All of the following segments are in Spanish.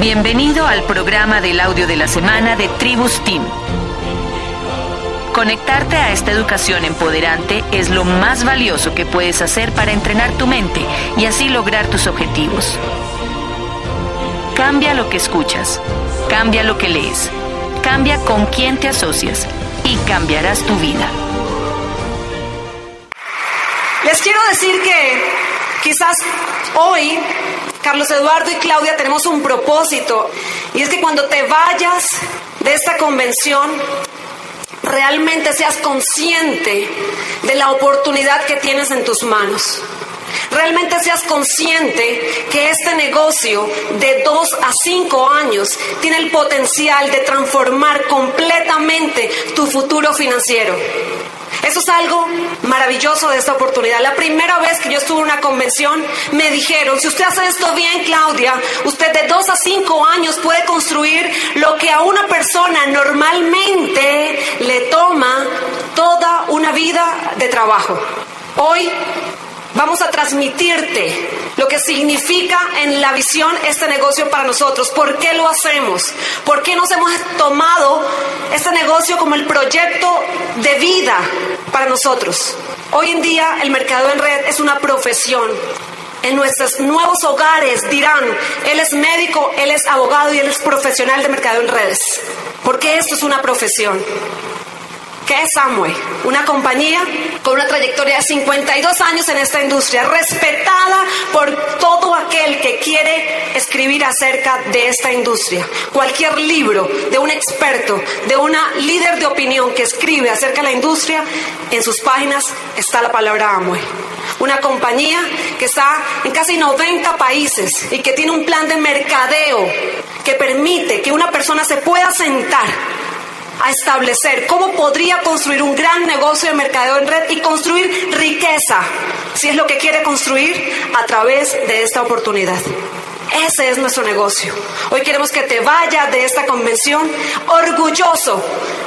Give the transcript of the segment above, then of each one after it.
Bienvenido al programa del audio de la semana de Tribus Team. Conectarte a esta educación empoderante es lo más valioso que puedes hacer para entrenar tu mente y así lograr tus objetivos. Cambia lo que escuchas, cambia lo que lees, cambia con quién te asocias y cambiarás tu vida. Les quiero decir que quizás hoy Carlos Eduardo y Claudia tenemos un propósito y es que cuando te vayas de esta convención realmente seas consciente de la oportunidad que tienes en tus manos. Realmente seas consciente que este negocio de dos a cinco años tiene el potencial de transformar completamente tu futuro financiero. Eso es algo maravilloso de esta oportunidad. La primera vez que yo estuve en una convención me dijeron, si usted hace esto bien, Claudia, usted de dos a cinco años puede construir lo que a una persona normalmente le toma toda una vida de trabajo. Hoy Vamos a transmitirte lo que significa en la visión este negocio para nosotros. ¿Por qué lo hacemos? ¿Por qué nos hemos tomado este negocio como el proyecto de vida para nosotros? Hoy en día el mercado en red es una profesión. En nuestros nuevos hogares dirán, él es médico, él es abogado y él es profesional de mercado en redes. Porque esto es una profesión. ¿Qué es Amway? Una compañía con una trayectoria de 52 años en esta industria, respetada por todo aquel que quiere escribir acerca de esta industria. Cualquier libro de un experto, de una líder de opinión que escribe acerca de la industria, en sus páginas está la palabra Amway. Una compañía que está en casi 90 países y que tiene un plan de mercadeo que permite que una persona se pueda sentar a establecer cómo podría construir un gran negocio de mercadeo en red y construir riqueza, si es lo que quiere construir a través de esta oportunidad. Ese es nuestro negocio. Hoy queremos que te vayas de esta convención orgulloso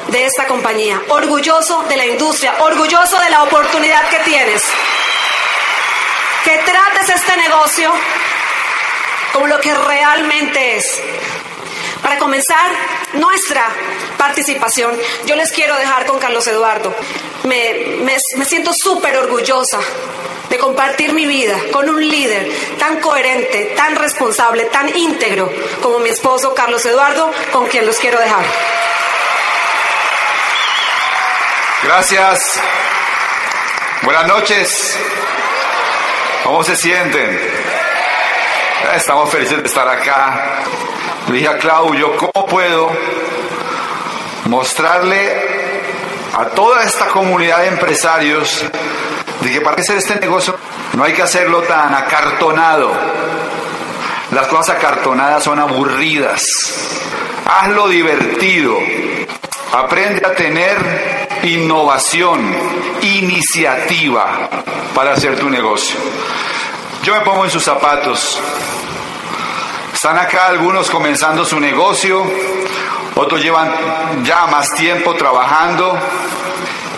de esta compañía, orgulloso de la industria, orgulloso de la oportunidad que tienes. Que trates este negocio como lo que realmente es. Para comenzar nuestra participación, yo les quiero dejar con Carlos Eduardo. Me, siento súper orgullosa de compartir mi vida con un líder tan coherente, tan responsable, tan íntegro como mi esposo Carlos Eduardo, con quien los quiero dejar. Gracias. Buenas noches. ¿Cómo se sienten? Estamos felices de estar acá. Le dije a Claudio, ¿cómo puedo mostrarle a toda esta comunidad de empresarios de que para hacer este negocio no hay que hacerlo tan acartonado? Las cosas acartonadas son aburridas. Hazlo divertido. Aprende a tener innovación, iniciativa para hacer tu negocio. Yo me pongo en sus zapatos están acá algunos comenzando su negocio, otros llevan ya más tiempo trabajando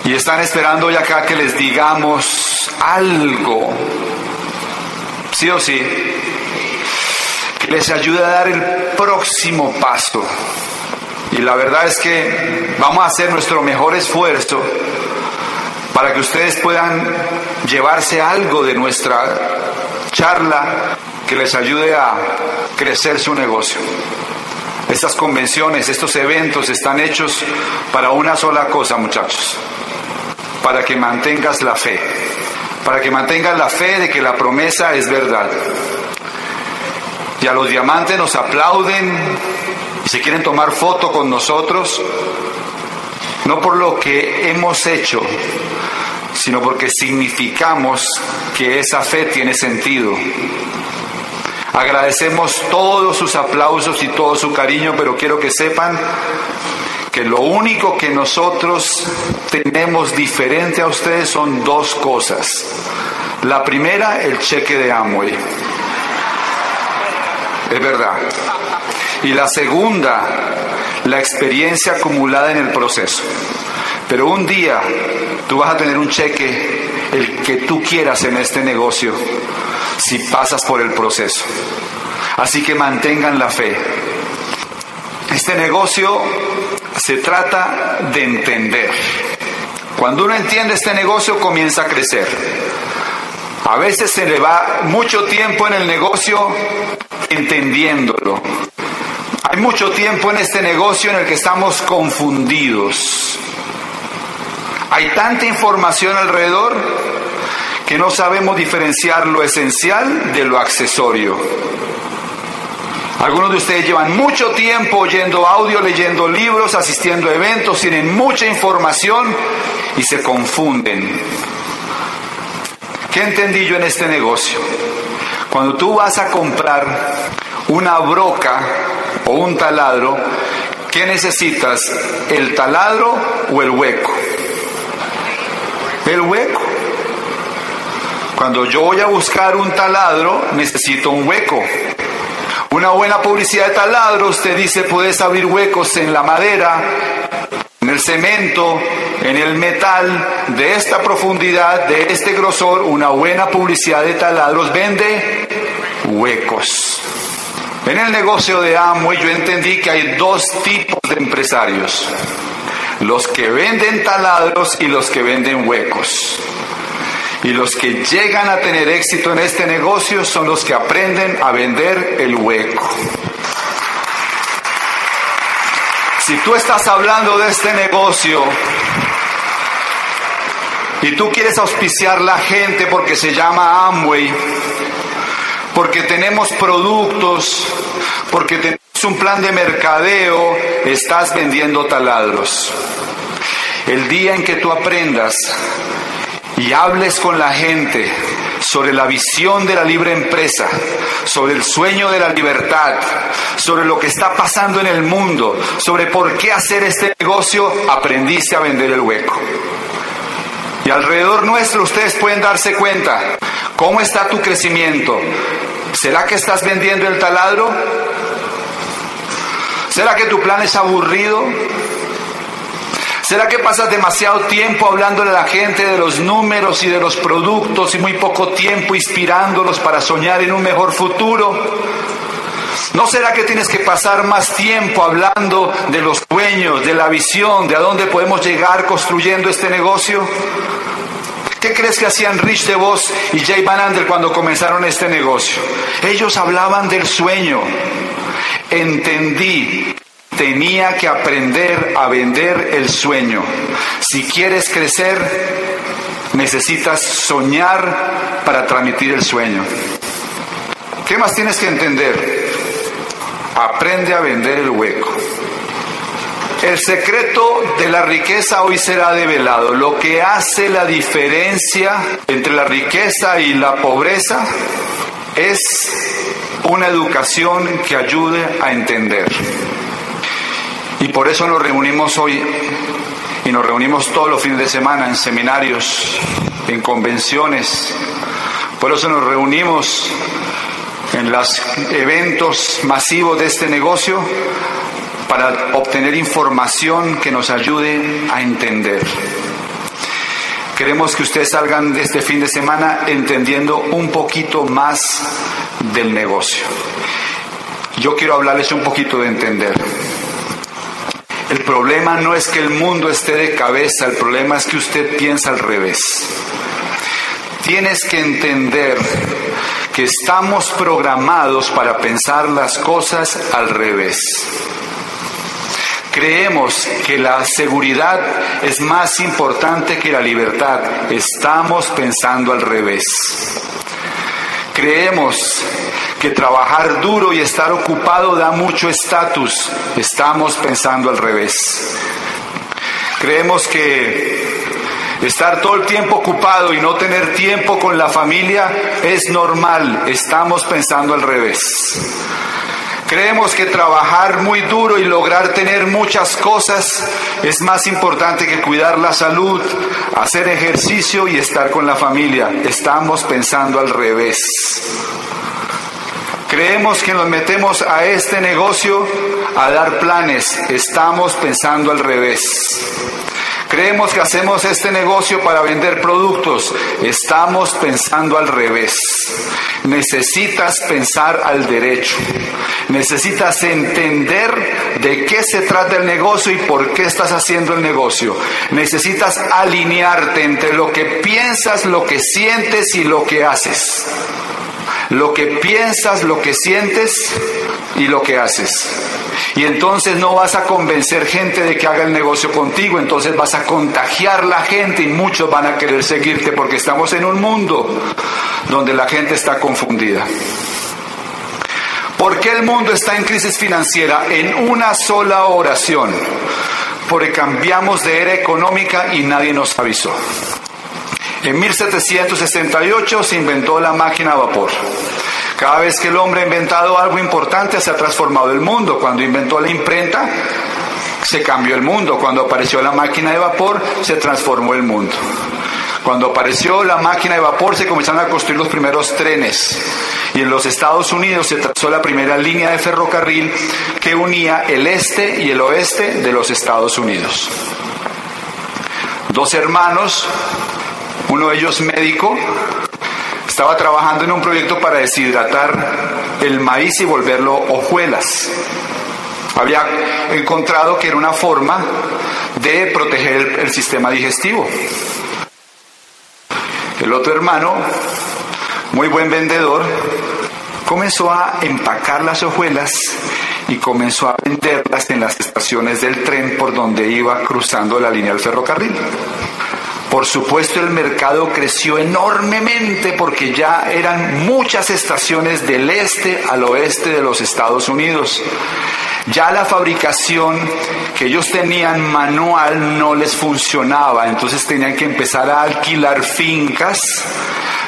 y están esperando ya acá que les digamos algo, sí o sí, que les ayude a dar el próximo paso. Y la verdad es que vamos a hacer nuestro mejor esfuerzo para que ustedes puedan llevarse algo de nuestra charla que les ayude a crecer su negocio. Estas convenciones, estos eventos están hechos para una sola cosa, muchachos, para que mantengas la fe, para que mantengas la fe de que la promesa es verdad. Y a los diamantes nos aplauden y se quieren tomar foto con nosotros, no por lo que hemos hecho, sino porque significamos que esa fe tiene sentido Agradecemos todos sus aplausos y todo su cariño, pero quiero que sepan que lo único que nosotros tenemos diferente a ustedes son dos cosas. La primera, el cheque de Amway. Es verdad. Y la segunda, la experiencia acumulada en el proceso. Pero un día tú vas a tener un cheque, el que tú quieras en este negocio, si pasas por el proceso. Así que mantengan la fe. Este negocio se trata de entender. Cuando uno entiende este negocio comienza a crecer. A veces se le va mucho tiempo en el negocio entendiéndolo. Hay mucho tiempo en este negocio en el que estamos confundidos. Hay tanta información alrededor que no sabemos diferenciar lo esencial de lo accesorio. Algunos de ustedes llevan mucho tiempo oyendo audio, leyendo libros, asistiendo a eventos, tienen mucha información y se confunden. ¿Qué entendí yo en este negocio? Cuando tú vas a comprar una broca o un taladro, ¿qué necesitas? ¿El taladro o el hueco? El hueco. Cuando yo voy a buscar un taladro, necesito un hueco. Una buena publicidad de taladros te dice puedes abrir huecos en la madera, en el cemento, en el metal, de esta profundidad, de este grosor. Una buena publicidad de taladros vende huecos. En el negocio de Amway yo entendí que hay dos tipos de empresarios. Los que venden taladros y los que venden huecos. Y los que llegan a tener éxito en este negocio son los que aprenden a vender el hueco. Si tú estás hablando de este negocio y tú quieres auspiciar la gente porque se llama Amway, porque tenemos productos, porque tenemos un plan de mercadeo, estás vendiendo taladros. El día en que tú aprendas y hables con la gente sobre la visión de la libre empresa, sobre el sueño de la libertad, sobre lo que está pasando en el mundo, sobre por qué hacer este negocio, aprendiste a vender el hueco. Y alrededor nuestro ustedes pueden darse cuenta cómo está tu crecimiento. ¿Será que estás vendiendo el taladro? ¿Será que tu plan es aburrido? ¿Será que pasas demasiado tiempo hablándole a la gente de los números y de los productos y muy poco tiempo inspirándolos para soñar en un mejor futuro? ¿No será que tienes que pasar más tiempo hablando de los sueños, de la visión, de a dónde podemos llegar construyendo este negocio? ¿Qué crees que hacían Rich DeVos y Jay Van Andel cuando comenzaron este negocio? Ellos hablaban del sueño. Entendí tenía que aprender a vender el sueño. Si quieres crecer, necesitas soñar para transmitir el sueño. ¿Qué más tienes que entender? Aprende a vender el hueco. El secreto de la riqueza hoy será develado. Lo que hace la diferencia entre la riqueza y la pobreza es una educación que ayude a entender. Y por eso nos reunimos hoy y nos reunimos todos los fines de semana en seminarios, en convenciones. Por eso nos reunimos en los eventos masivos de este negocio para obtener información que nos ayude a entender. Queremos que ustedes salgan de este fin de semana entendiendo un poquito más del negocio. Yo quiero hablarles un poquito de entender. El problema no es que el mundo esté de cabeza, el problema es que usted piensa al revés. Tienes que entender que estamos programados para pensar las cosas al revés. Creemos que la seguridad es más importante que la libertad. Estamos pensando al revés. Creemos que trabajar duro y estar ocupado da mucho estatus. Estamos pensando al revés. Creemos que Estar todo el tiempo ocupado y no tener tiempo con la familia es normal. Estamos pensando al revés. Creemos que trabajar muy duro y lograr tener muchas cosas es más importante que cuidar la salud, hacer ejercicio y estar con la familia. Estamos pensando al revés. Creemos que nos metemos a este negocio a dar planes. Estamos pensando al revés. Creemos que hacemos este negocio para vender productos. Estamos pensando al revés. Necesitas pensar al derecho. Necesitas entender de qué se trata el negocio y por qué estás haciendo el negocio. Necesitas alinearte entre lo que piensas, lo que sientes y lo que haces. Lo que piensas, lo que sientes y lo que haces. Y entonces no vas a convencer gente de que haga el negocio contigo, entonces vas a contagiar la gente y muchos van a querer seguirte porque estamos en un mundo donde la gente está confundida. ¿Por qué el mundo está en crisis financiera? En una sola oración. Porque cambiamos de era económica y nadie nos avisó. En 1768 se inventó la máquina a vapor. Cada vez que el hombre ha inventado algo importante se ha transformado el mundo. Cuando inventó la imprenta, se cambió el mundo. Cuando apareció la máquina de vapor, se transformó el mundo. Cuando apareció la máquina de vapor se comenzaron a construir los primeros trenes y en los Estados Unidos se trazó la primera línea de ferrocarril que unía el este y el oeste de los Estados Unidos. Dos hermanos, uno de ellos médico, estaba trabajando en un proyecto para deshidratar el maíz y volverlo hojuelas. Había encontrado que era una forma de proteger el sistema digestivo. El otro hermano, muy buen vendedor, comenzó a empacar las hojuelas y comenzó a venderlas en las estaciones del tren por donde iba cruzando la línea del ferrocarril. Por supuesto el mercado creció enormemente porque ya eran muchas estaciones del este al oeste de los Estados Unidos. Ya la fabricación que ellos tenían manual no les funcionaba, entonces tenían que empezar a alquilar fincas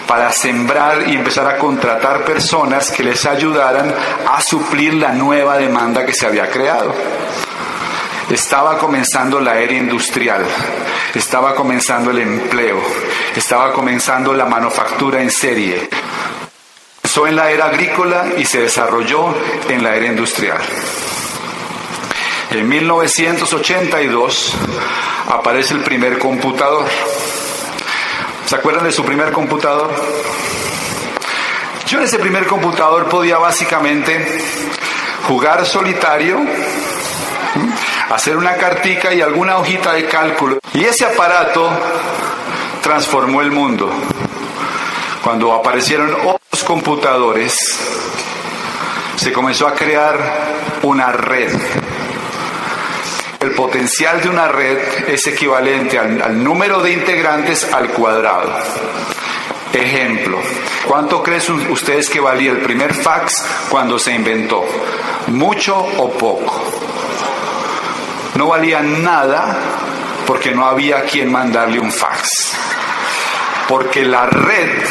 para sembrar y empezar a contratar personas que les ayudaran a suplir la nueva demanda que se había creado. Estaba comenzando la era industrial, estaba comenzando el empleo, estaba comenzando la manufactura en serie. Comenzó en la era agrícola y se desarrolló en la era industrial. En 1982 aparece el primer computador. ¿Se acuerdan de su primer computador? Yo en ese primer computador podía básicamente jugar solitario, hacer una cartica y alguna hojita de cálculo. Y ese aparato transformó el mundo. Cuando aparecieron otros computadores, se comenzó a crear una red. El potencial de una red es equivalente al, al número de integrantes al cuadrado. Ejemplo, ¿cuánto creen ustedes que valía el primer fax cuando se inventó? ¿Mucho o poco? no valía nada porque no había quien mandarle un fax. Porque la red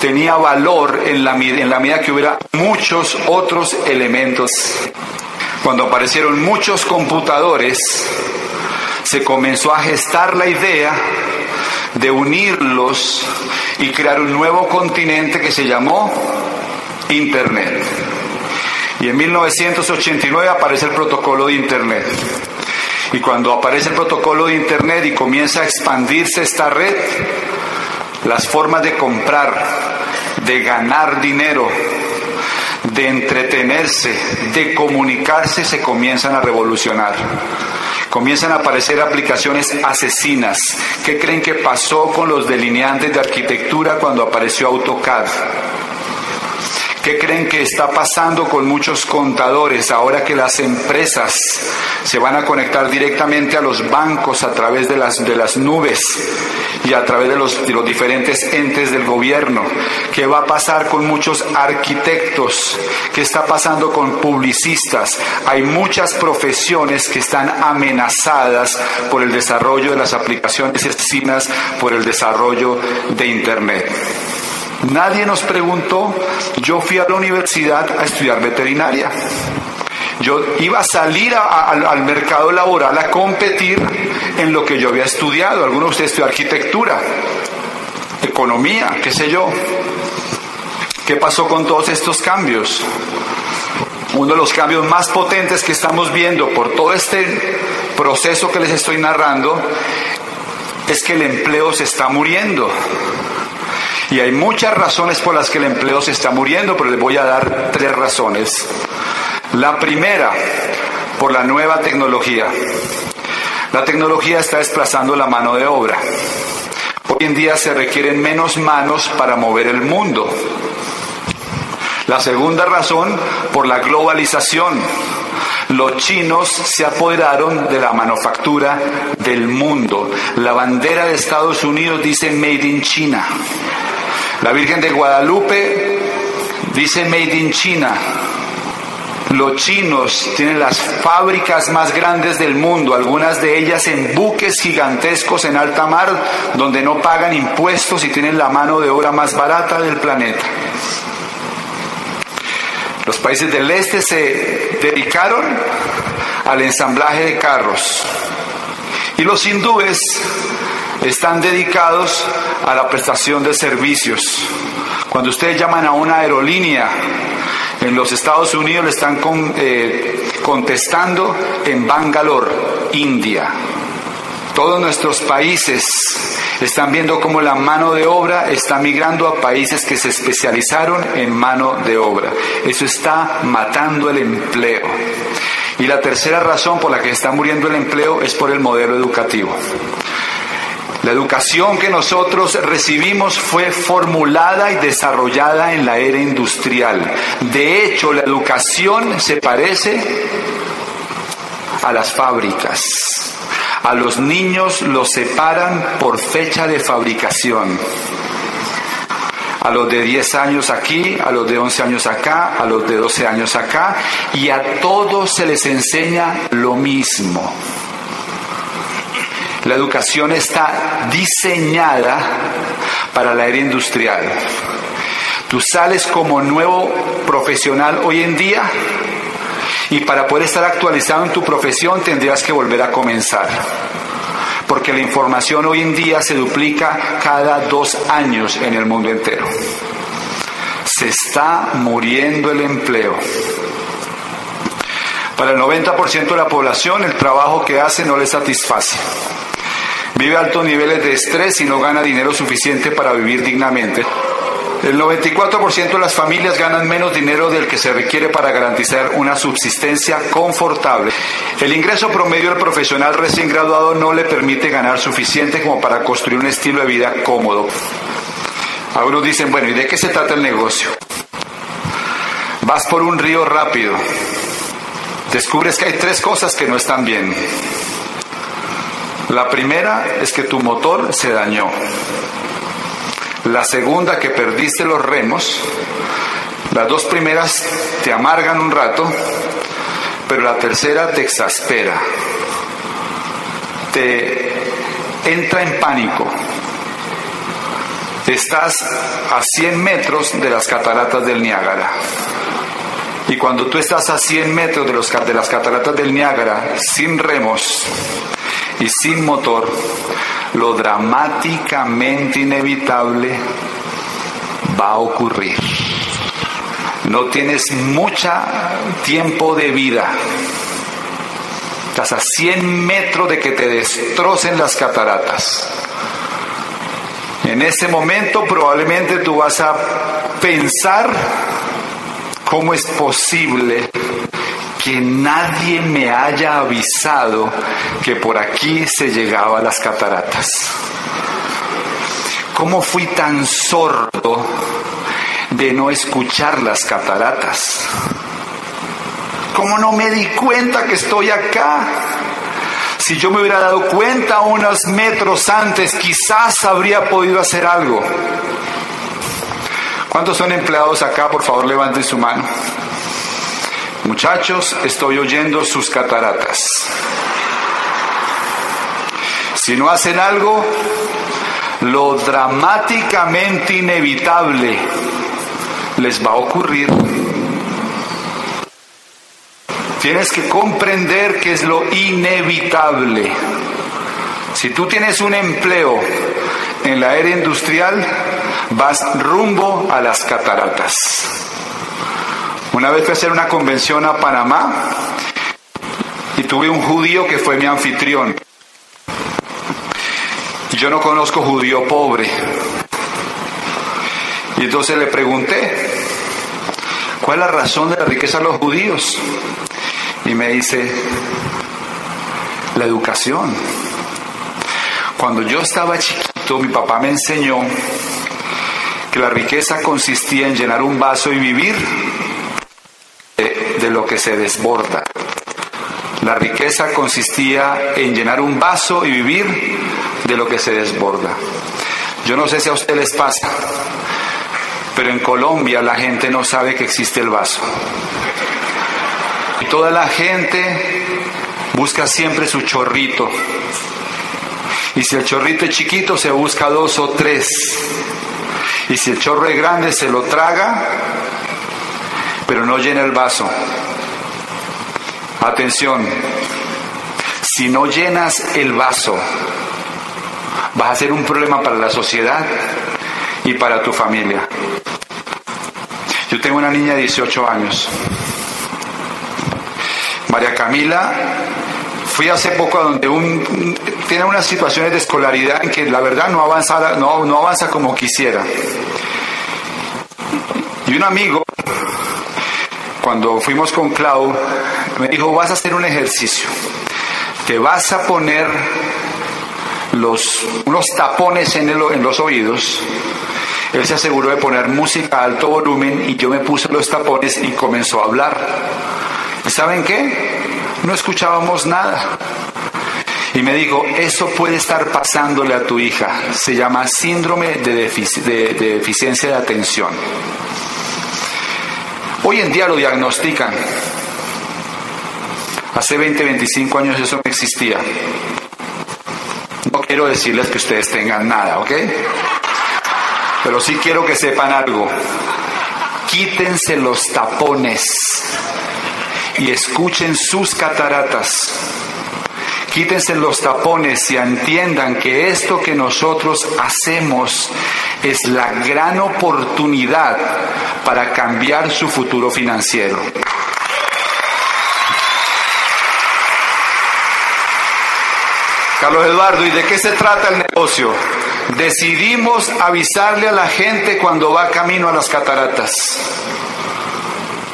tenía valor en la, medida que hubiera muchos otros elementos. Cuando aparecieron muchos computadores, se comenzó a gestar la idea de unirlos y crear un nuevo continente que se llamó Internet. Y en 1989 aparece el protocolo de Internet. Y cuando aparece el protocolo de Internet y comienza a expandirse esta red, las formas de comprar, de ganar dinero, de entretenerse, de comunicarse se comienzan a revolucionar. Comienzan a aparecer aplicaciones asesinas. ¿Qué creen que pasó con los delineantes de arquitectura cuando apareció AutoCAD? ¿Qué creen que está pasando con muchos contadores ahora que las empresas se van a conectar directamente a los bancos a través de las, de las nubes y a través de los, de los diferentes entes del gobierno? ¿Qué va a pasar con muchos arquitectos? ¿Qué está pasando con publicistas? Hay muchas profesiones que están amenazadas por el desarrollo de las aplicaciones por el desarrollo de Internet. Nadie nos preguntó, yo fui a la universidad a estudiar veterinaria. Yo iba a salir al mercado laboral a competir en lo que yo había estudiado. Algunos de ustedes estudió arquitectura, economía, qué sé yo. ¿Qué pasó con todos estos cambios? Uno de los cambios más potentes que estamos viendo por todo este proceso que les estoy narrando es que el empleo se está muriendo. Y hay muchas razones por las que el empleo se está muriendo, pero les voy a dar tres razones. La primera, por la nueva tecnología. La tecnología está desplazando la mano de obra. Hoy en día se requieren menos manos para mover el mundo. La segunda razón, por la globalización. Los chinos se apoderaron de la manufactura del mundo. La bandera de Estados Unidos dice Made in China. La Virgen de Guadalupe dice Made in China. Los chinos tienen las fábricas más grandes del mundo, algunas de ellas en buques gigantescos en alta mar, donde no pagan impuestos y tienen la mano de obra más barata del planeta. Los países del este se dedicaron al ensamblaje de carros y los hindúes están dedicados a la prestación de servicios. Cuando ustedes llaman a una aerolínea en los Estados Unidos, le están eh, contestando en Bangalore, India. Todos nuestros países están viendo cómo la mano de obra está migrando a países que se especializaron en mano de obra. Eso está matando el empleo. Y la tercera razón por la que está muriendo el empleo es por el modelo educativo. La educación que nosotros recibimos fue formulada y desarrollada en la era industrial. De hecho, la educación se parece a las fábricas. A los niños los separan por fecha de fabricación. A los de 10 años aquí, a los de 11 años acá, a los de 12 años acá, y a todos se les enseña lo mismo. La educación está diseñada para la era industrial. Tú sales como nuevo profesional hoy en día y para poder estar actualizado en tu profesión tendrías que volver a comenzar. Porque la información hoy en día se duplica cada dos años en el mundo entero. Se está muriendo el empleo. Para el 90% de la población el trabajo que hace no le satisface. Vive altos niveles de estrés y no gana dinero suficiente para vivir dignamente. El 94% de las familias ganan menos dinero del que se requiere para garantizar una subsistencia confortable. El ingreso promedio del profesional recién graduado no le permite ganar suficiente como para construir un estilo de vida cómodo. Algunos dicen, bueno, ¿y de qué se trata el negocio? Vas por un río rápido. Descubres que hay tres cosas que no están bien. La primera es que tu motor se dañó. La segunda que perdiste los remos. Las dos primeras te amargan un rato, pero la tercera te exaspera. Te entra en pánico. Estás a 100 metros de las cataratas del Niágara. Y cuando tú estás a 100 metros de, de las cataratas del Niágara, sin remos, y sin motor, lo dramáticamente inevitable va a ocurrir. No tienes mucho tiempo de vida. Estás a 100 metros de que te destrocen las cataratas. En ese momento probablemente tú vas a pensar cómo es posible que nadie me haya avisado que por aquí se llegaba a las cataratas. ¿Cómo fui tan sordo de no escuchar las cataratas. ¿Cómo no me di cuenta que estoy acá? Si yo me hubiera dado cuenta unos metros antes, quizás habría podido hacer algo. ¿Cuántos son empleados acá? Por favor, levanten su mano. Muchachos, estoy oyendo sus cataratas. Si no hacen algo, lo dramáticamente inevitable les va a ocurrir. Tienes que comprender que es lo inevitable. Si tú tienes un empleo en la era industrial, vas rumbo a las cataratas. Una vez fui a hacer una convención a Panamá y tuve un judío que fue mi anfitrión. Yo no conozco judío pobre. Y entonces le pregunté, ¿cuál es la razón de la riqueza de los judíos? Y me dice, la educación. Cuando yo estaba chiquito, mi papá me enseñó que la riqueza consistía en llenar un vaso y vivir de, lo que se desborda. La riqueza consistía en llenar un vaso y vivir de lo que se desborda. Yo no sé si a ustedes les pasa, pero en Colombia la gente no sabe que existe el vaso. Y toda la gente busca siempre su chorrito. Y si el chorrito es chiquito, se busca dos o tres. Y si el chorro es grande, se lo traga, pero no llena el vaso. Atención, si no llenas el vaso, vas a ser un problema para la sociedad y para tu familia. Yo tengo una niña de 18 años. María Camila, fui hace poco a donde tiene unas situaciones de escolaridad en que la verdad no avanza, no, no avanza como quisiera. Y un amigo, cuando fuimos con Clau, me dijo, vas a hacer un ejercicio. Te vas a poner los, unos tapones en, en los oídos. Él se aseguró de poner música a alto volumen y yo me puse los tapones y comenzó a hablar. ¿Y saben qué? No escuchábamos nada. Y me dijo, eso puede estar pasándole a tu hija. Se llama síndrome de deficiencia de atención. Hoy en día lo diagnostican. Hace 20, 25 años eso no existía. No quiero decirles que ustedes tengan nada, ¿ok? Pero sí quiero que sepan algo. Quítense los tapones y escuchen sus cataratas. Quítense los tapones y entiendan que esto que nosotros hacemos es la gran oportunidad para cambiar su futuro financiero. Carlos Eduardo, ¿y de qué se trata el negocio? Decidimos avisarle a la gente cuando va camino a las cataratas.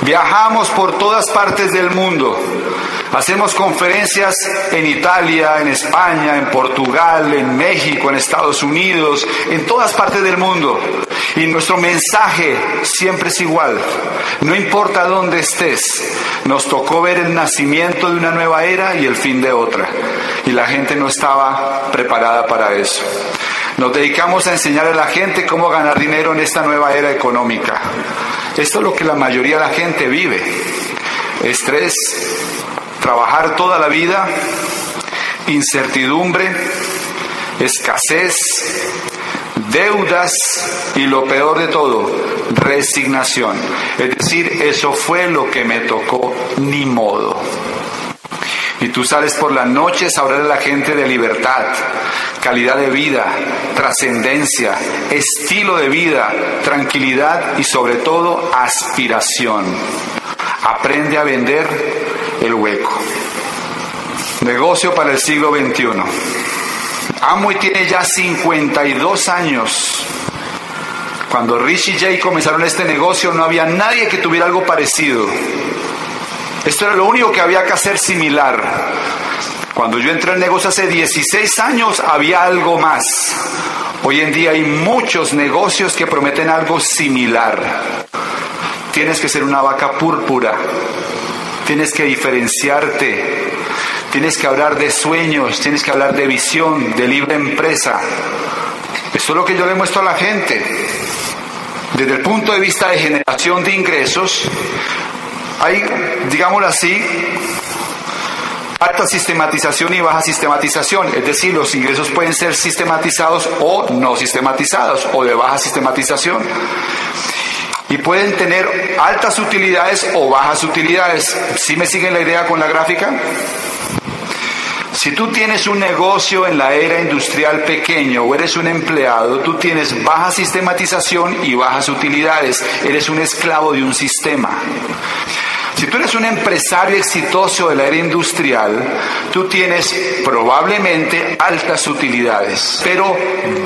Viajamos por todas partes del mundo. Hacemos conferencias en Italia, en España, en Portugal, en México, en Estados Unidos, en todas partes del mundo. Y nuestro mensaje siempre es igual. No importa dónde estés, nos tocó ver el nacimiento de una nueva era y el fin de otra. Y la gente no estaba preparada para eso. Nos dedicamos a enseñar a la gente cómo ganar dinero en esta nueva era económica. Esto es lo que la mayoría de la gente vive. Estrés, trabajar toda la vida, incertidumbre, escasez, deudas y lo peor de todo, resignación. Es decir, eso fue lo que me tocó, ni modo. Y tú sales por las noches a hablar a la gente de libertad, calidad de vida, trascendencia, estilo de vida, tranquilidad y sobre todo aspiración. Aprende a vender el hueco. Negocio para el siglo XXI. Amway tiene ya 52 años. Cuando Rich y Jay comenzaron este negocio no había nadie que tuviera algo parecido. Esto era lo único que había que hacer similar. Cuando yo entré al negocio hace 16 años había algo más. Hoy en día hay muchos negocios que prometen algo similar. Tienes que ser una vaca púrpura. Tienes que diferenciarte. Tienes que hablar de sueños, tienes que hablar de visión, de libre empresa. Esto es lo que yo le muestro a la gente. Desde el punto de vista de generación de ingresos, hay, digámoslo así, alta sistematización y baja sistematización, es decir, los ingresos pueden ser sistematizados o no sistematizados o de baja sistematización. Y pueden tener altas utilidades o bajas utilidades. ¿Sí me siguen la idea con la gráfica? Si tú tienes un negocio en la era industrial pequeño o eres un empleado, tú tienes baja sistematización y bajas utilidades. Eres un esclavo de un sistema. Si tú eres un empresario exitoso de la era industrial, tú tienes probablemente altas utilidades, pero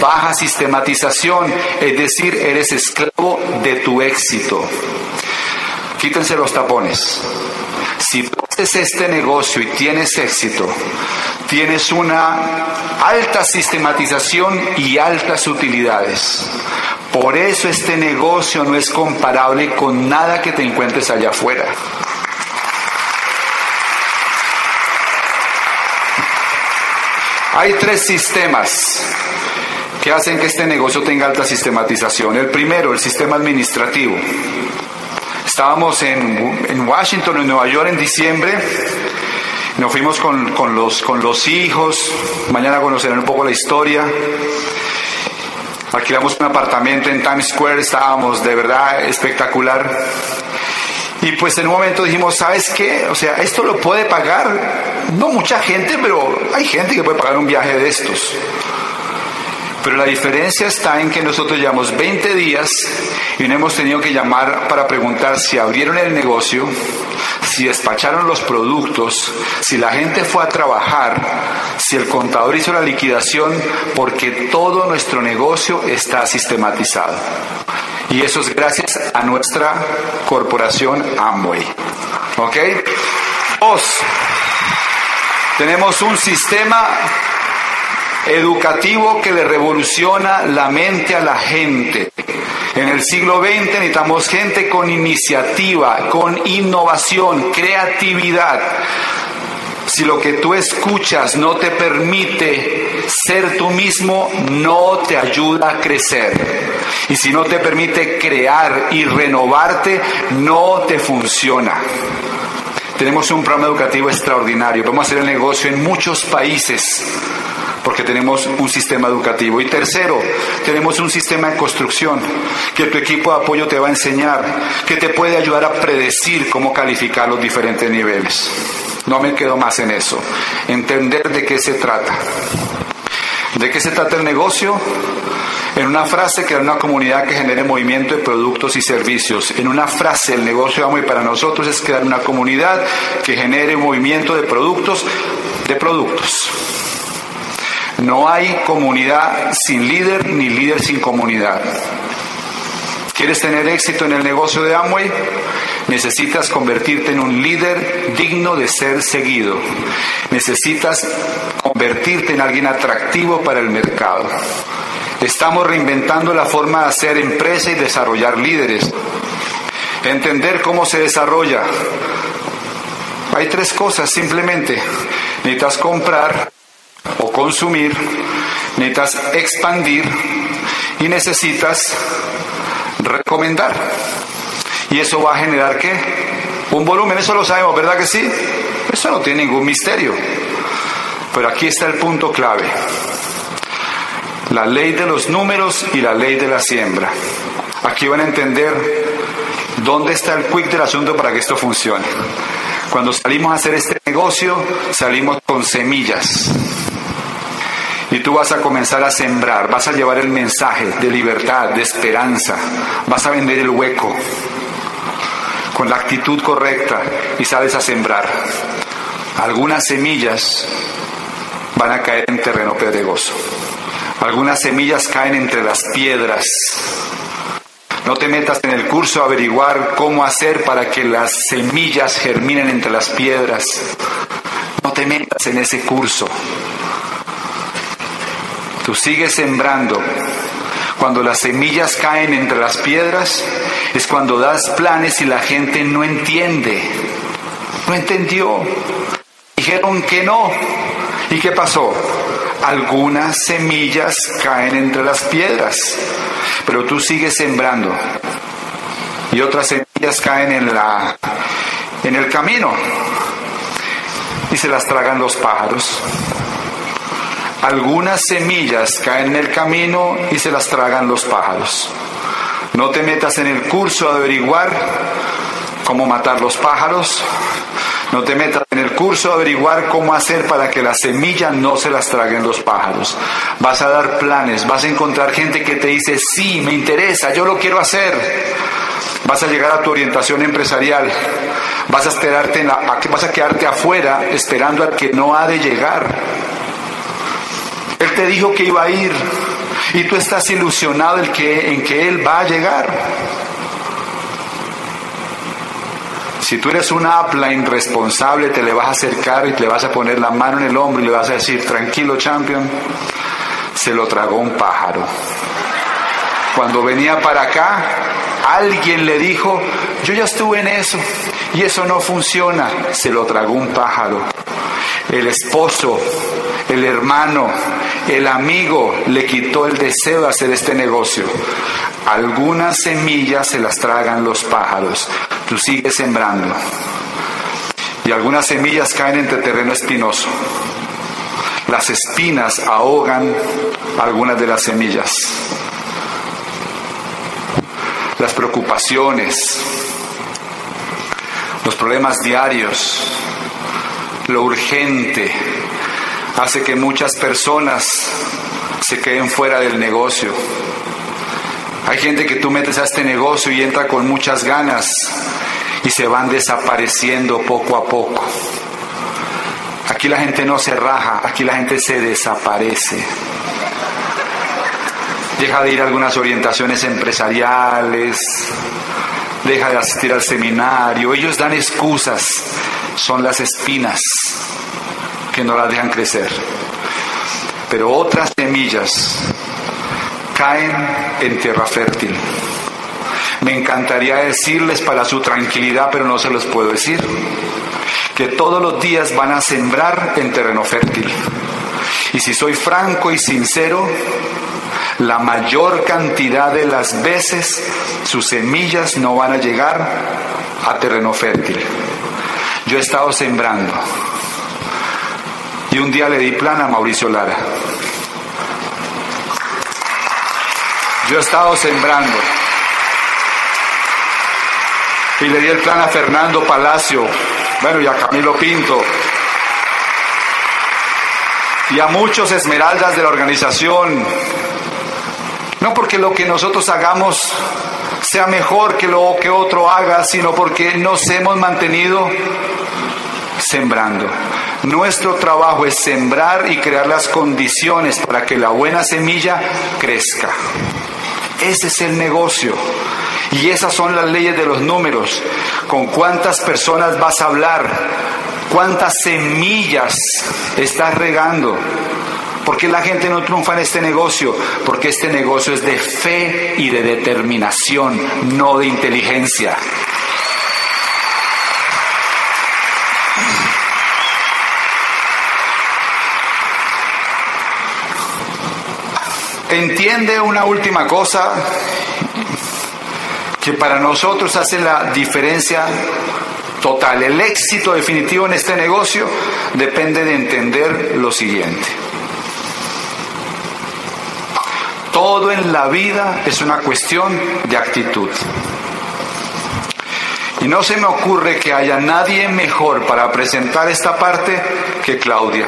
baja sistematización, es decir, eres esclavo de tu éxito. Quítense los tapones. Si haces este negocio y tienes éxito, tienes una alta sistematización y altas utilidades. Por eso este negocio no es comparable con nada que te encuentres allá afuera. Hay tres sistemas que hacen que este negocio tenga alta sistematización. El primero, el sistema administrativo. Estábamos en, Washington, en Nueva York, en diciembre. Nos fuimos con los hijos. Mañana conocerán un poco la historia. Alquilamos un apartamento en Times Square, estábamos de verdad espectacular. Y pues en un momento dijimos, ¿sabes qué? O sea, esto lo puede pagar, no mucha gente, pero hay gente que puede pagar un viaje de estos. Pero la diferencia está en que nosotros llevamos 20 días y no hemos tenido que llamar para preguntar si abrieron el negocio, si despacharon los productos, si la gente fue a trabajar, si el contador hizo la liquidación, porque todo nuestro negocio está sistematizado. Y eso es gracias a nuestra corporación Amway. ¿Ok? Dos, tenemos un sistema educativo que le revoluciona la mente a la gente. En el siglo XX necesitamos gente con iniciativa, con innovación, creatividad. Si lo que tú escuchas no te permite ser tú mismo, no te ayuda a crecer. Y si no te permite crear y renovarte, no te funciona. Tenemos un programa educativo extraordinario. Vamos a hacer el negocio en muchos países porque tenemos un sistema educativo. Y tercero, tenemos un sistema de construcción que tu equipo de apoyo te va a enseñar, que te puede ayudar a predecir cómo calificar los diferentes niveles. No me quedo más en eso. Entender de qué se trata. ¿De qué se trata el negocio? En una frase, crear una comunidad que genere movimiento de productos y servicios. En una frase, el negocio de y para nosotros es crear una comunidad que genere movimiento de productos, de productos. No hay comunidad sin líder ni líder sin comunidad. ¿Quieres tener éxito en el negocio de Amway? Necesitas convertirte en un líder digno de ser seguido. Necesitas convertirte en alguien atractivo para el mercado. Estamos reinventando la forma de hacer empresa y desarrollar líderes. Entender cómo se desarrolla. Hay tres cosas simplemente. Necesitas comprar, o consumir, necesitas expandir y necesitas recomendar. Y eso va a generar qué? Un volumen, eso lo sabemos, ¿verdad que sí? Eso no tiene ningún misterio. Pero aquí está el punto clave. La ley de los números y la ley de la siembra. Aquí van a entender dónde está el quick del asunto para que esto funcione. Cuando salimos a hacer este negocio, salimos con semillas. Y tú vas a comenzar a sembrar, vas a llevar el mensaje de libertad, de esperanza, vas a vender el hueco con la actitud correcta y sales a sembrar. Algunas semillas van a caer en terreno pedregoso. Algunas semillas caen entre las piedras. No te metas en el curso a averiguar cómo hacer para que las semillas germinen entre las piedras. No te metas en ese curso. Tú sigues sembrando. Cuando las semillas caen entre las piedras, es cuando das planes y la gente no entiende. No entendió. Dijeron que no. ¿Y qué pasó? Algunas semillas caen entre las piedras, pero tú sigues sembrando. Y otras semillas caen en la en el camino y se las tragan los pájaros. Algunas semillas caen en el camino y se las tragan los pájaros. No te metas en el curso a averiguar cómo matar los pájaros. No te metas en el curso a averiguar cómo hacer para que las semillas no se las traguen los pájaros. Vas a dar planes, vas a encontrar gente que te dice, sí, me interesa, yo lo quiero hacer. Vas a llegar a tu orientación empresarial. Vas a, esperarte vas a quedarte afuera esperando al que no ha de llegar. Él te dijo que iba a ir y tú estás ilusionado en que, en que Él va a llegar. Si tú eres un apla irresponsable, te le vas a acercar y le vas a poner la mano en el hombro y le vas a decir, tranquilo, champion, se lo tragó un pájaro. Cuando venía para acá, alguien le dijo, yo ya estuve en eso y eso no funciona, se lo tragó un pájaro. El esposo, el hermano, el amigo le quitó el deseo de hacer este negocio. Algunas semillas se las tragan los pájaros. Tú sigues sembrando. Y algunas semillas caen entre terreno espinoso. Las espinas ahogan algunas de las semillas. Las preocupaciones, los problemas diarios, lo urgente, hace que muchas personas se queden fuera del negocio. Hay gente que tú metes a este negocio y entra con muchas ganas y se van desapareciendo poco a poco. Aquí la gente no se raja, aquí la gente se desaparece. Deja de ir a algunas orientaciones empresariales, deja de asistir al seminario. Ellos dan excusas, son las espinas que no las dejan crecer. Pero otras semillas caen en tierra fértil. Me encantaría decirles para su tranquilidad, pero no se los puedo decir, que todos los días van a sembrar en terreno fértil. Y si soy franco y sincero, la mayor cantidad de las veces sus semillas no van a llegar a terreno fértil. Yo he estado sembrando. Y un día le di plan a Mauricio Lara. Yo he estado sembrando. Y le di el plan a Fernando Palacio, bueno, y a Camilo Pinto, y a muchos esmeraldas de la organización, no porque lo que nosotros hagamos sea mejor que lo que otro haga, sino porque nos hemos mantenido sembrando. Nuestro trabajo es sembrar y crear las condiciones para que la buena semilla crezca. Ese es el negocio. Y esas son las leyes de los números. Con cuántas personas vas a hablar, cuántas semillas estás regando. ¿Por qué la gente no triunfa en este negocio? Porque este negocio es de fe y de determinación, no de inteligencia. Entiende una última cosa que para nosotros hace la diferencia total. El éxito definitivo en este negocio depende de entender lo siguiente. Todo en la vida es una cuestión de actitud. Y no se me ocurre que haya nadie mejor para presentar esta parte que Claudia.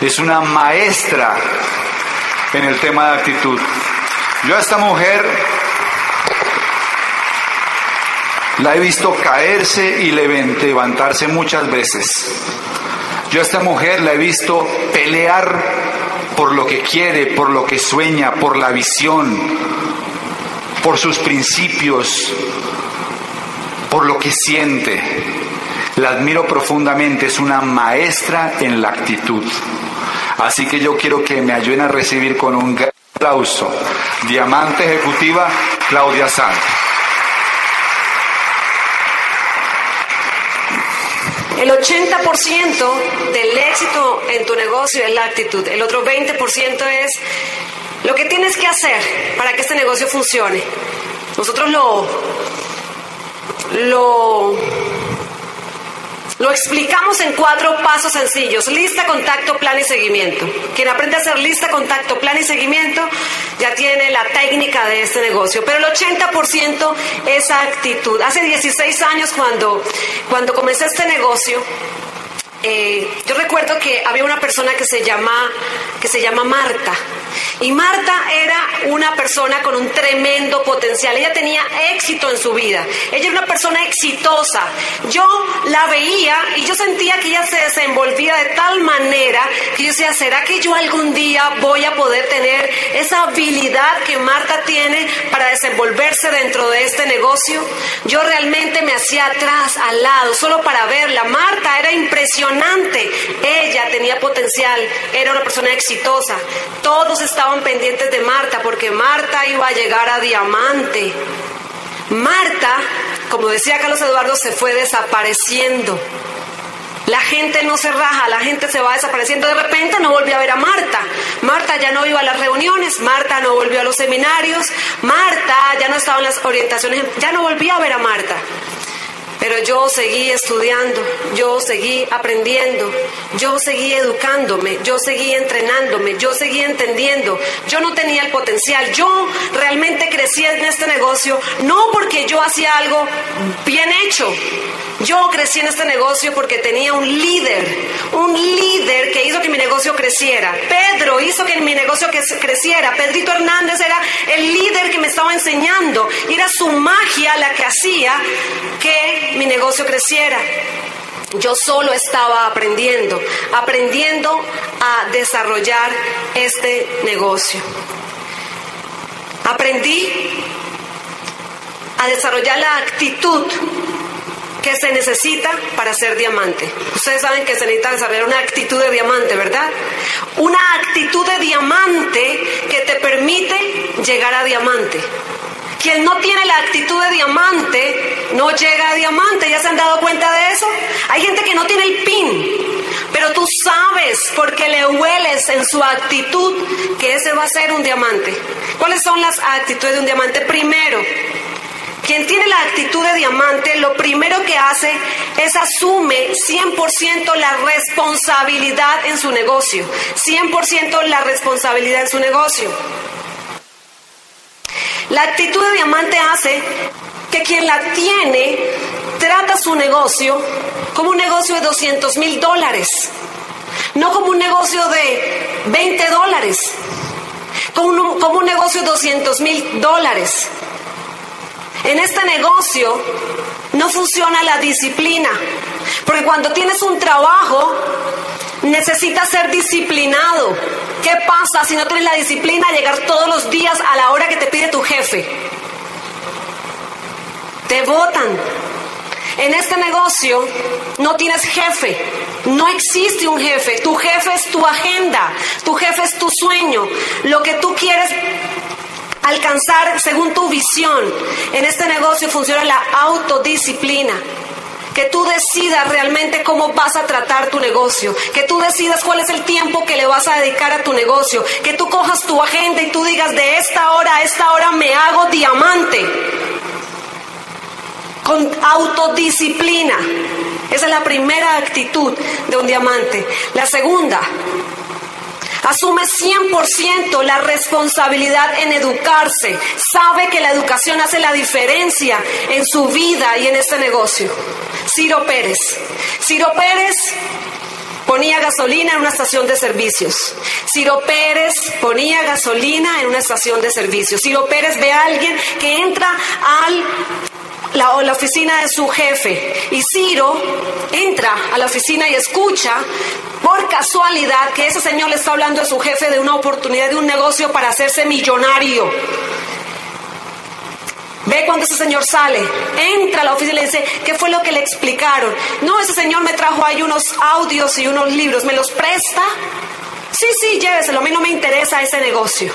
Es una maestra en el tema de actitud. Yo a esta mujer la he visto caerse y levantarse muchas veces. Yo a esta mujer la he visto pelear por lo que quiere, por lo que sueña, por la visión, por sus principios, por lo que siente. La admiro profundamente, es una maestra en la actitud. Así que yo quiero que me ayuden a recibir con un gran aplauso. Diamante ejecutiva Claudia Santos. El 80% del éxito en tu negocio es la actitud. El otro 20% es lo que tienes que hacer para que este negocio funcione. Nosotros lo, lo lo explicamos en cuatro pasos sencillos. Lista, contacto, plan y seguimiento. Quien aprende a hacer lista, contacto, plan y seguimiento ya tiene la técnica de este negocio. Pero el 80% es actitud. Hace 16 años cuando, cuando comencé este negocio, eh, yo recuerdo que había una persona que se llama, que se llama Marta. Y Marta era una persona con un tremendo potencial. Ella tenía éxito en su vida. Ella era una persona exitosa. Yo la veía y yo sentía que ella se desenvolvía de tal manera que yo decía, ¿será que yo algún día voy a poder tener esa habilidad que Marta tiene para desenvolverse dentro de este negocio? Yo realmente me hacía atrás, al lado, solo para verla. Marta era impresionante. Ella tenía potencial, era una persona exitosa. Todos estaban pendientes de Marta porque Marta iba a llegar a diamante. Marta, como decía Carlos Eduardo, se fue desapareciendo. La gente no se raja, la gente se va desapareciendo. De repente no volvió a ver a Marta. Marta ya no iba a las reuniones, Marta no volvió a los seminarios, Marta ya no estaba en las orientaciones, ya no volvía a ver a Marta. Pero yo seguí estudiando, yo seguí aprendiendo, yo seguí educándome, yo seguí entrenándome, yo seguí entendiendo. Yo no tenía el potencial, yo realmente crecí en este negocio no porque yo hacía algo bien hecho. Yo crecí en este negocio porque tenía un líder, un líder que hizo que mi negocio creciera. Pedro hizo que mi negocio creciera. Pedrito Hernández era el líder que me estaba enseñando y era su magia la que hacía que mi negocio creciera. Yo solo estaba aprendiendo, aprendiendo a desarrollar este negocio. Aprendí a desarrollar la actitud que se necesita para ser diamante. Ustedes saben que se necesita desarrollar una actitud de diamante, ¿verdad? Una actitud de diamante que te permite llegar a diamante. Quien no tiene la actitud de diamante no llega a diamante. ¿Ya se han dado cuenta de eso? Hay gente que no tiene el pin, pero tú sabes porque le hueles en su actitud que ese va a ser un diamante. ¿Cuáles son las actitudes de un diamante? Primero, quien tiene la actitud de diamante, lo primero que hace es asume 100% la responsabilidad en su negocio. 100% la responsabilidad en su negocio. La actitud de diamante hace que quien la tiene trata su negocio como un negocio de 200 mil dólares, no como un negocio de 20 dólares, como un, como un negocio de 200 mil dólares. En este negocio no funciona la disciplina, porque cuando tienes un trabajo necesitas ser disciplinado. ¿Qué pasa si no tienes la disciplina de llegar todos los días a la hora que te pide tu jefe? Te votan. En este negocio no tienes jefe, no existe un jefe. Tu jefe es tu agenda, tu jefe es tu sueño, lo que tú quieres alcanzar según tu visión. En este negocio funciona la autodisciplina que tú decidas realmente cómo vas a tratar tu negocio, que tú decidas cuál es el tiempo que le vas a dedicar a tu negocio, que tú cojas tu agenda y tú digas de esta hora a esta hora me hago diamante. Con autodisciplina. Esa es la primera actitud de un diamante. La segunda, Asume 100% la responsabilidad en educarse. Sabe que la educación hace la diferencia en su vida y en este negocio. Ciro Pérez. Ciro Pérez ponía gasolina en una estación de servicios. Ciro Pérez ponía gasolina en una estación de servicios. Ciro Pérez ve a alguien que entra al la, la, oficina de su jefe y Ciro entra a la oficina y escucha por casualidad que ese señor le está hablando a su jefe de una oportunidad de un negocio para hacerse millonario. Ve cuando ese señor sale, entra a la oficina y le dice, ¿qué fue lo que le explicaron? No, ese señor me trajo ahí unos audios y unos libros, ¿me los presta? Sí, sí, lléveselo, a mí no me interesa ese negocio.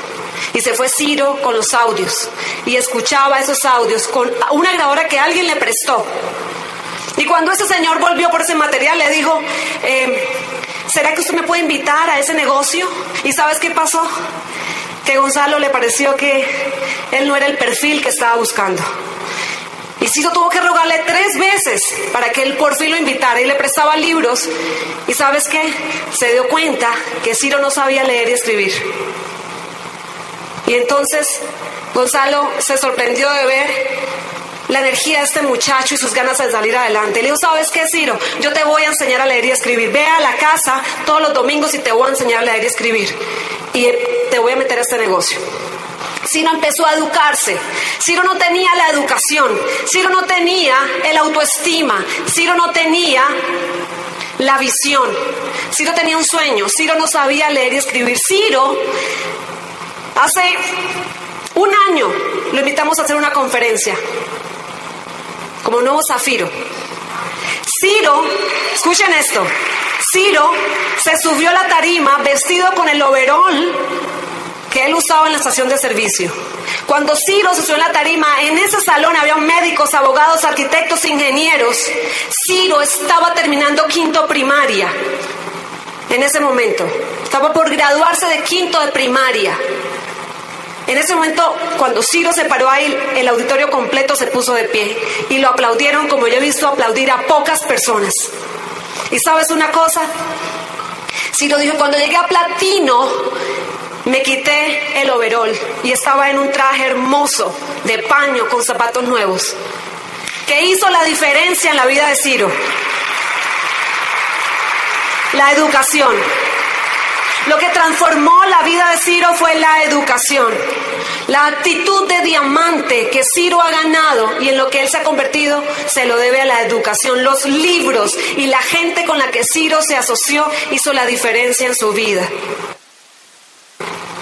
Y se fue Ciro con los audios y escuchaba esos audios con una grabadora que alguien le prestó. Y cuando ese señor volvió por ese material, le dijo, eh, ¿será que usted me puede invitar a ese negocio? ¿Y sabes qué pasó? Que Gonzalo le pareció que él no era el perfil que estaba buscando. Ciro tuvo que rogarle tres veces para que él por fin lo invitara y le prestaba libros. Y sabes qué? Se dio cuenta que Ciro no sabía leer y escribir. Y entonces Gonzalo se sorprendió de ver la energía de este muchacho y sus ganas de salir adelante. Le dijo, ¿sabes qué, Ciro? Yo te voy a enseñar a leer y escribir. Ve a la casa todos los domingos y te voy a enseñar a leer y escribir. Y te voy a meter a este negocio. Ciro empezó a educarse. Ciro no tenía la educación. Ciro no tenía el autoestima. Ciro no tenía la visión. Ciro tenía un sueño. Ciro no sabía leer y escribir. Ciro, hace un año, lo invitamos a hacer una conferencia como nuevo zafiro. Ciro, escuchen esto, Ciro se subió a la tarima vestido con el overol que él usaba en la estación de servicio. Cuando Ciro se subió a la tarima, en ese salón había médicos, abogados, arquitectos, ingenieros. Ciro estaba terminando quinto primaria en ese momento. Estaba por graduarse de quinto de primaria. En ese momento, cuando Ciro se paró ahí, el auditorio completo se puso de pie y lo aplaudieron como yo he visto aplaudir a pocas personas. ¿Y sabes una cosa? Ciro dijo, cuando llegué a Platino, me quité el overol y estaba en un traje hermoso de paño con zapatos nuevos. ¿Qué hizo la diferencia en la vida de Ciro? La educación. Lo que transformó la vida de Ciro fue la educación. La actitud de diamante que Ciro ha ganado y en lo que él se ha convertido se lo debe a la educación. Los libros y la gente con la que Ciro se asoció hizo la diferencia en su vida.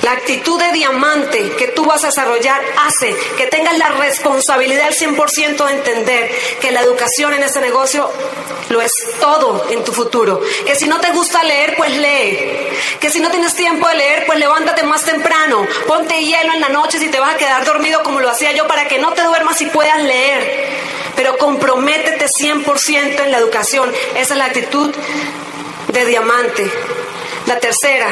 La actitud de diamante que tú vas a desarrollar hace que tengas la responsabilidad al 100% de entender que la educación en este negocio lo es todo en tu futuro. Que si no te gusta leer, pues lee. Que si no tienes tiempo de leer, pues levántate más temprano. Ponte hielo en la noche si te vas a quedar dormido como lo hacía yo para que no te duermas y puedas leer. Pero comprométete 100% en la educación. Esa es la actitud de diamante. La tercera,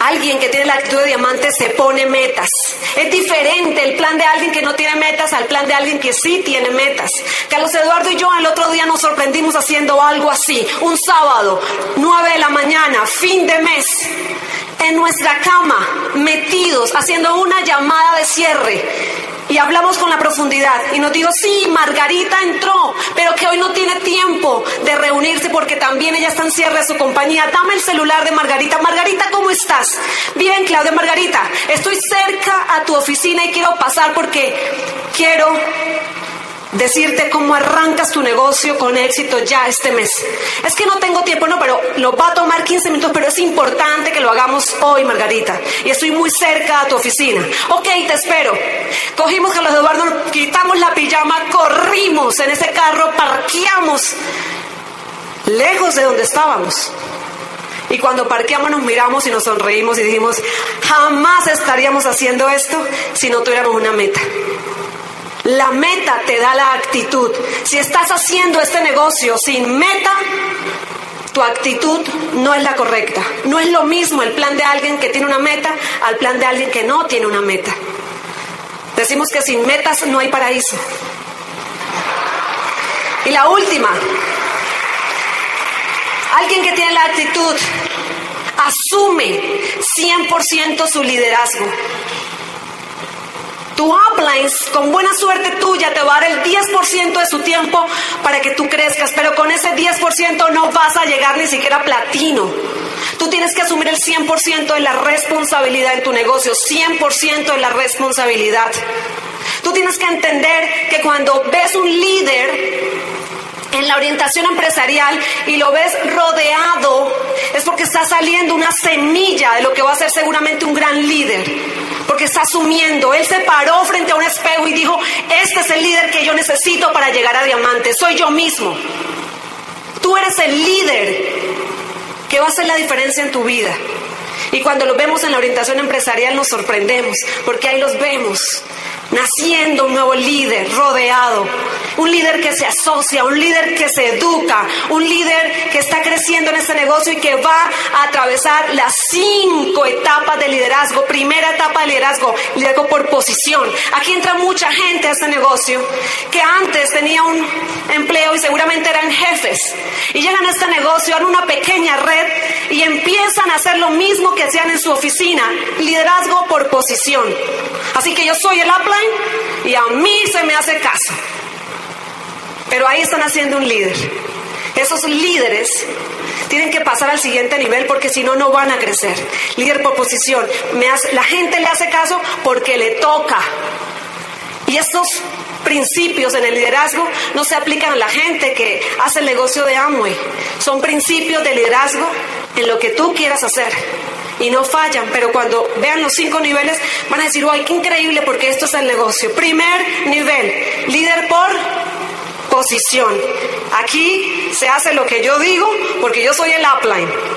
Alguien que tiene la actitud de diamante se pone metas. Es diferente el plan de alguien que no tiene metas al plan de alguien que sí tiene metas. Carlos Eduardo y yo el otro día nos sorprendimos haciendo algo así. Un sábado, 9 de la mañana, fin de mes, en nuestra cama, metidos, haciendo una llamada de cierre y hablamos con la profundidad y nos dijo, sí, Margarita entró, pero que hoy no tiene tiempo de reunirse porque también ella está en cierre de su compañía. Dame el celular de Margarita. Margarita, ¿cómo estás? Bien, Claudia Margarita, estoy cerca a tu oficina y quiero pasar porque quiero decirte cómo arrancas tu negocio con éxito ya este mes. Es que no tengo tiempo, no, pero lo va a tomar 15 minutos, pero es importante que lo hagamos hoy, Margarita. Y estoy muy cerca a tu oficina. Ok, te espero. Cogimos a los Eduardo, quitamos la pijama, corrimos en ese carro, parqueamos lejos de donde estábamos. Y cuando parqueamos nos miramos y nos sonreímos y dijimos, jamás estaríamos haciendo esto si no tuviéramos una meta. La meta te da la actitud. Si estás haciendo este negocio sin meta, tu actitud no es la correcta. No es lo mismo el plan de alguien que tiene una meta al plan de alguien que no tiene una meta. Decimos que sin metas no hay paraíso. Y la última, alguien que tiene la actitud asume 100% su liderazgo. Tu uplines, con buena suerte tuya, te va a dar el 10% de su tiempo para que tú crezcas, pero con ese 10% no vas a llegar ni siquiera a platino. Tú tienes que asumir el 100% de la responsabilidad en tu negocio, 100% de la responsabilidad. Tú tienes que entender que cuando ves un líder en la orientación empresarial y lo ves rodeado, es porque está saliendo una semilla de lo que va a ser seguramente un gran líder. porque está asumiendo. Él se paró frente a un espejo y dijo, este es el líder que yo necesito para llegar a diamante, soy yo mismo. Tú eres el líder que va a hacer la diferencia en tu vida. Y cuando los vemos en la orientación empresarial nos sorprendemos, porque ahí los vemos naciendo un nuevo líder, rodeado, un líder que se asocia, un líder que se educa, un líder que está creciendo en este negocio y que va a atravesar las cinco etapas de liderazgo. Primera etapa de liderazgo, liderazgo por posición. Aquí entra mucha gente a este negocio que antes tenía un empleo y seguramente Y llegan a este negocio, dan una pequeña red y empiezan a hacer lo mismo que hacían en su oficina, liderazgo por posición. Así que yo soy el upline y a mí se me hace caso. Pero ahí están haciendo un líder. Esos líderes tienen que pasar al siguiente nivel porque si no, no van a crecer. Líder por posición. Me la gente le hace caso porque le toca. Y estos principios en el liderazgo no se aplican a la gente que hace el negocio de Amway. Son principios de liderazgo en lo que tú quieras hacer y no fallan, pero cuando vean los cinco niveles van a decir, ¡ay, qué increíble! Porque esto es el negocio. Primer nivel, líder por posición. Aquí se hace lo que yo digo porque yo soy el upline.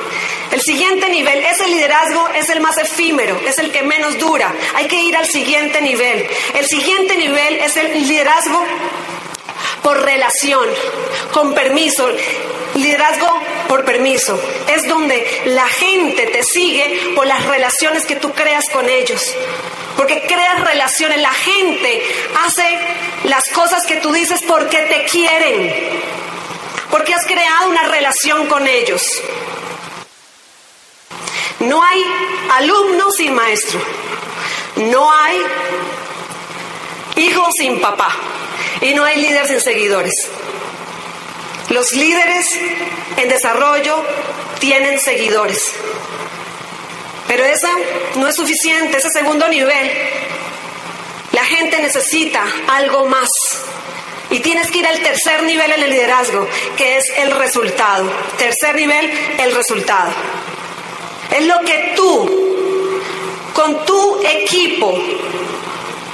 El siguiente nivel, ese liderazgo es el más efímero, es el que menos dura. Hay que ir al siguiente nivel. El siguiente nivel es el liderazgo por relación, con permiso. Liderazgo por permiso. Es donde la gente te sigue por las relaciones que tú creas con ellos. Porque creas relaciones. La gente hace las cosas que tú dices porque te quieren. Porque has creado una relación con ellos. No hay alumno sin maestro. No hay hijo sin papá. Y no hay líder sin seguidores. Los líderes en desarrollo tienen seguidores. Pero eso no es suficiente, ese segundo nivel. La gente necesita algo más. Y tienes que ir al tercer nivel en el liderazgo, que es el resultado. Tercer nivel, el resultado. Es lo que tú, con tu equipo,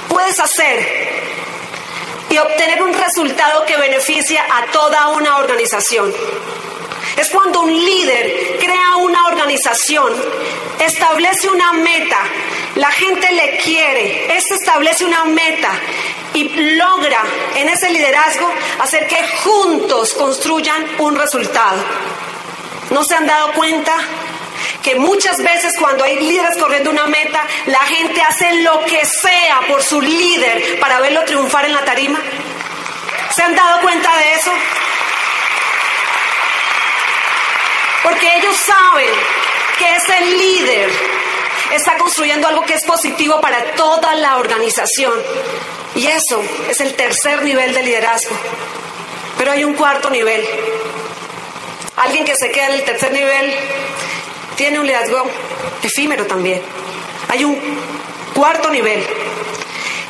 puedes hacer y obtener un resultado que beneficia a toda una organización. Es cuando un líder crea una organización, establece una meta, la gente le quiere, este establece una meta y logra en ese liderazgo hacer que juntos construyan un resultado. ¿No se han dado cuenta que muchas veces cuando hay líderes corriendo una meta, la gente hace lo que sea por su líder para verlo triunfar en la tarima? ¿Se han dado cuenta de eso? Porque ellos saben que ese líder está construyendo algo que es positivo para toda la organización. Y eso es el tercer nivel de liderazgo. Pero hay un cuarto nivel. Alguien que se queda en el tercer nivel tiene un liderazgo efímero también. Hay un cuarto nivel,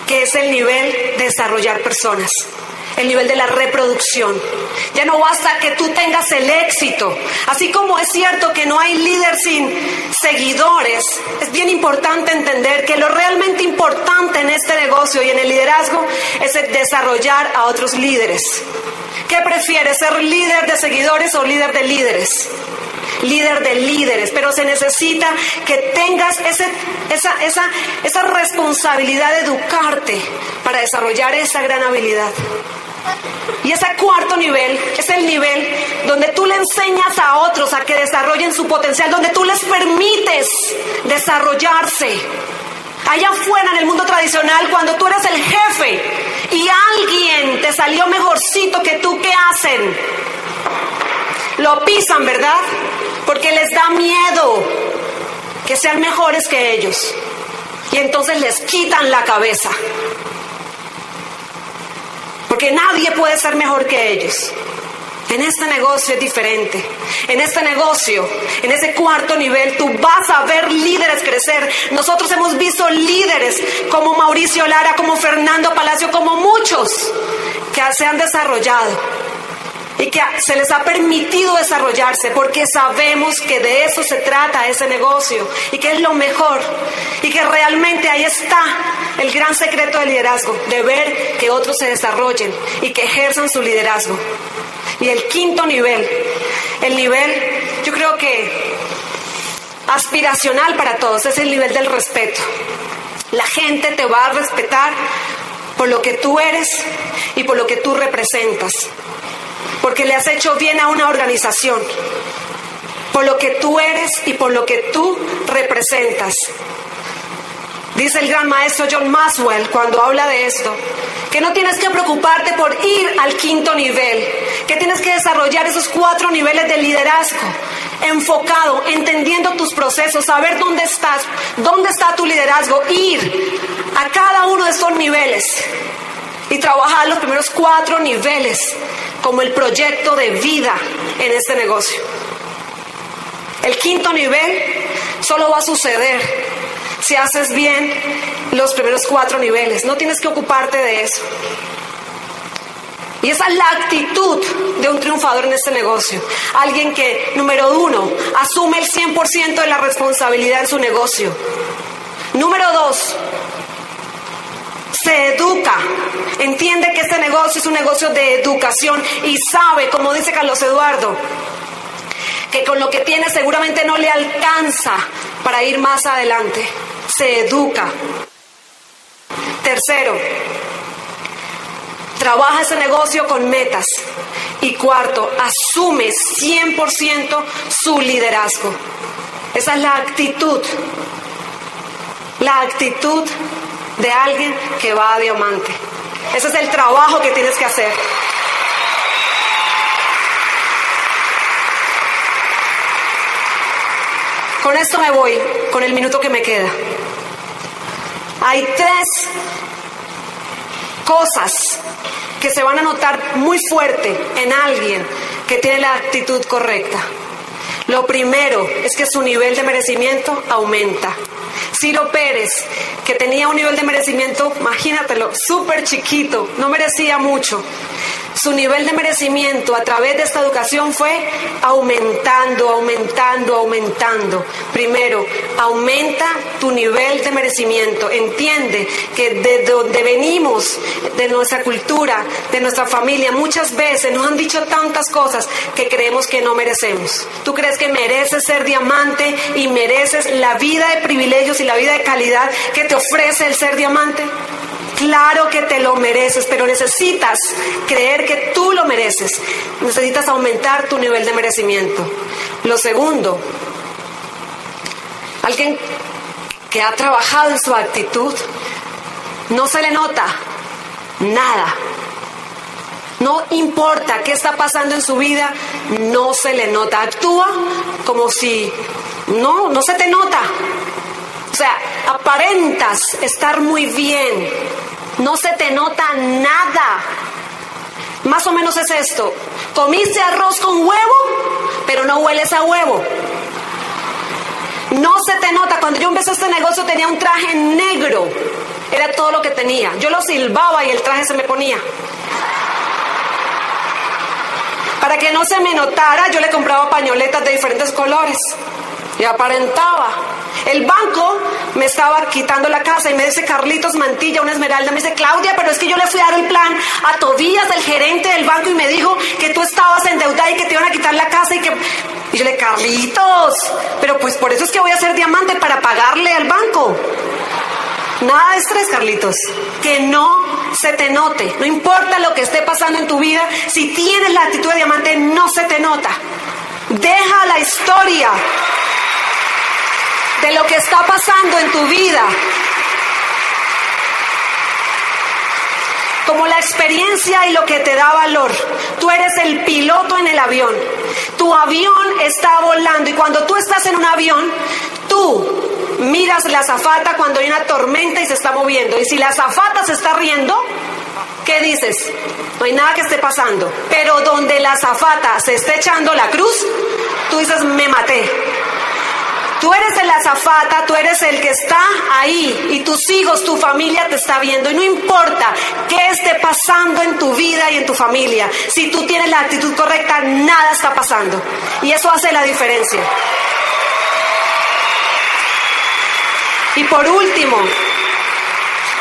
que es el nivel de desarrollar personas el nivel de la reproducción. Ya no basta que tú tengas el éxito. Así como es cierto que no hay líder sin seguidores, es bien importante entender que lo realmente importante en este negocio y en el liderazgo es desarrollar a otros líderes. ¿Qué prefieres, ser líder de seguidores o líder de líderes? Líder de líderes, pero se necesita que tengas ese, esa, esa, esa responsabilidad de educarte para desarrollar esa gran habilidad. Y ese cuarto nivel es el nivel donde tú le enseñas a otros a que desarrollen su potencial, donde tú les permites desarrollarse. Allá afuera en el mundo tradicional, cuando tú eres el jefe y alguien te salió mejorcito que tú, ¿qué hacen? Lo pisan, ¿verdad? Porque les da miedo que sean mejores que ellos. Y entonces les quitan la cabeza. Porque nadie puede ser mejor que ellos. En este negocio es diferente. En este negocio, en ese cuarto nivel, tú vas a ver líderes crecer. Nosotros hemos visto líderes como Mauricio Lara, como Fernando Palacio, como muchos que se han desarrollado y que se les ha permitido desarrollarse porque sabemos que de eso se trata ese negocio y que es lo mejor y que realmente ahí está el gran secreto del liderazgo, de ver que otros se desarrollen y que ejerzan su liderazgo. Y el quinto nivel, el nivel, yo creo que aspiracional para todos, es el nivel del respeto. La gente te va a respetar por lo que tú eres y por lo que tú representas porque le has hecho bien a una organización, por lo que tú eres y por lo que tú representas. Dice el gran maestro John Maswell cuando habla de esto, que no tienes que preocuparte por ir al quinto nivel, que tienes que desarrollar esos cuatro niveles de liderazgo, enfocado, entendiendo tus procesos, saber dónde estás, dónde está tu liderazgo, ir a cada uno de estos niveles y trabajar los primeros cuatro niveles como el proyecto de vida en este negocio. El quinto nivel solo va a suceder si haces bien los primeros cuatro niveles. No tienes que ocuparte de eso. Y esa es la actitud de un triunfador en este negocio. Alguien que, número uno, asume el 100% de la responsabilidad en su negocio. Número dos, se educa, entiende que este negocio es un negocio de educación y sabe, como dice Carlos Eduardo, que con lo que tiene seguramente no le alcanza para ir más adelante. Se educa. Tercero, trabaja ese negocio con metas. Y cuarto, asume 100% su liderazgo. Esa es la actitud. La actitud de alguien que va a diamante. Ese es el trabajo que tienes que hacer. Con esto me voy, con el minuto que me queda. Hay tres cosas que se van a notar muy fuerte en alguien que tiene la actitud correcta. Lo primero es que su nivel de merecimiento aumenta. Ciro Pérez, que tenía un nivel de merecimiento, imagínatelo, súper chiquito, no merecía mucho. Su nivel de merecimiento a través de esta educación fue aumentando, aumentando, aumentando. Primero, aumenta tu nivel de merecimiento. Entiende que de donde venimos, de nuestra cultura, de nuestra familia, muchas veces nos han dicho tantas cosas que creemos que no merecemos. Tú crees que mereces ser diamante y mereces la vida de privilegios y la vida de calidad que te ofrece el ser diamante. Claro que te lo mereces, pero necesitas creer que tú lo mereces. Necesitas aumentar tu nivel de merecimiento. Lo segundo, alguien que ha trabajado en su actitud, no se le nota nada. No importa qué está pasando en su vida, no se le nota. Actúa como si no, no se te nota. O sea, aparentas estar muy bien, no se te nota nada. Más o menos es esto. Comiste arroz con huevo, pero no hueles a huevo. No se te nota. Cuando yo empecé este negocio tenía un traje negro. Era todo lo que tenía. Yo lo silbaba y el traje se me ponía. Para que no se me notara, yo le compraba pañoletas de diferentes colores. Y aparentaba. El banco me estaba quitando la casa y me dice Carlitos Mantilla, una esmeralda, me dice Claudia, pero es que yo le fui a dar el plan a Tobías, el gerente del banco, y me dijo que tú estabas endeudada y que te iban a quitar la casa y que... Y yo le Carlitos, pero pues por eso es que voy a ser diamante para pagarle al banco. Nada de estrés, Carlitos. Que no se te note. No importa lo que esté pasando en tu vida, si tienes la actitud de diamante, no se te nota. Deja la historia de lo que está pasando en tu vida. Como la experiencia y lo que te da valor. Tú eres el piloto en el avión. Tu avión está volando y cuando tú estás en un avión, tú miras la azafata cuando hay una tormenta y se está moviendo. Y si la azafata se está riendo, ¿qué dices? No hay nada que esté pasando. Pero donde la azafata se esté echando la cruz, tú dices, me maté. Tú eres el azafata, tú eres el que está ahí y tus hijos, tu familia te está viendo. Y no importa qué esté pasando en tu vida y en tu familia, si tú tienes la actitud correcta, nada está pasando. Y eso hace la diferencia. Y por último,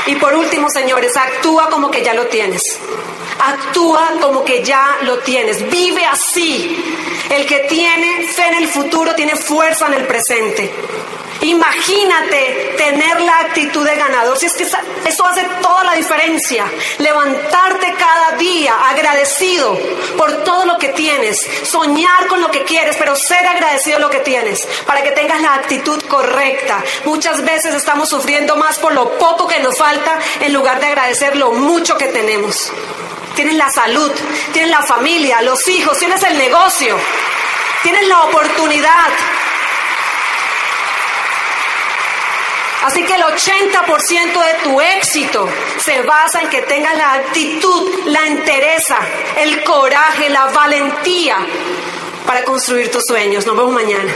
y por último, señores, actúa como que ya lo tienes. Actúa como que ya lo tienes. Vive así. El que tiene fe en el futuro tiene fuerza en el presente. Imagínate tener la actitud de ganador. Si es que eso hace toda la diferencia. Levantarte cada día agradecido por todo lo que tienes. Soñar con lo que quieres, pero ser agradecido de lo que tienes. Para que tengas la actitud correcta. Muchas veces estamos sufriendo más por lo poco que nos falta en lugar de agradecer lo mucho que tenemos. Tienes la salud, tienes la familia, los hijos, tienes el negocio, tienes la oportunidad Así que el 80% de tu éxito se basa en que tengas la actitud, la entereza, el coraje, la valentía para construir tus sueños. Nos vemos mañana.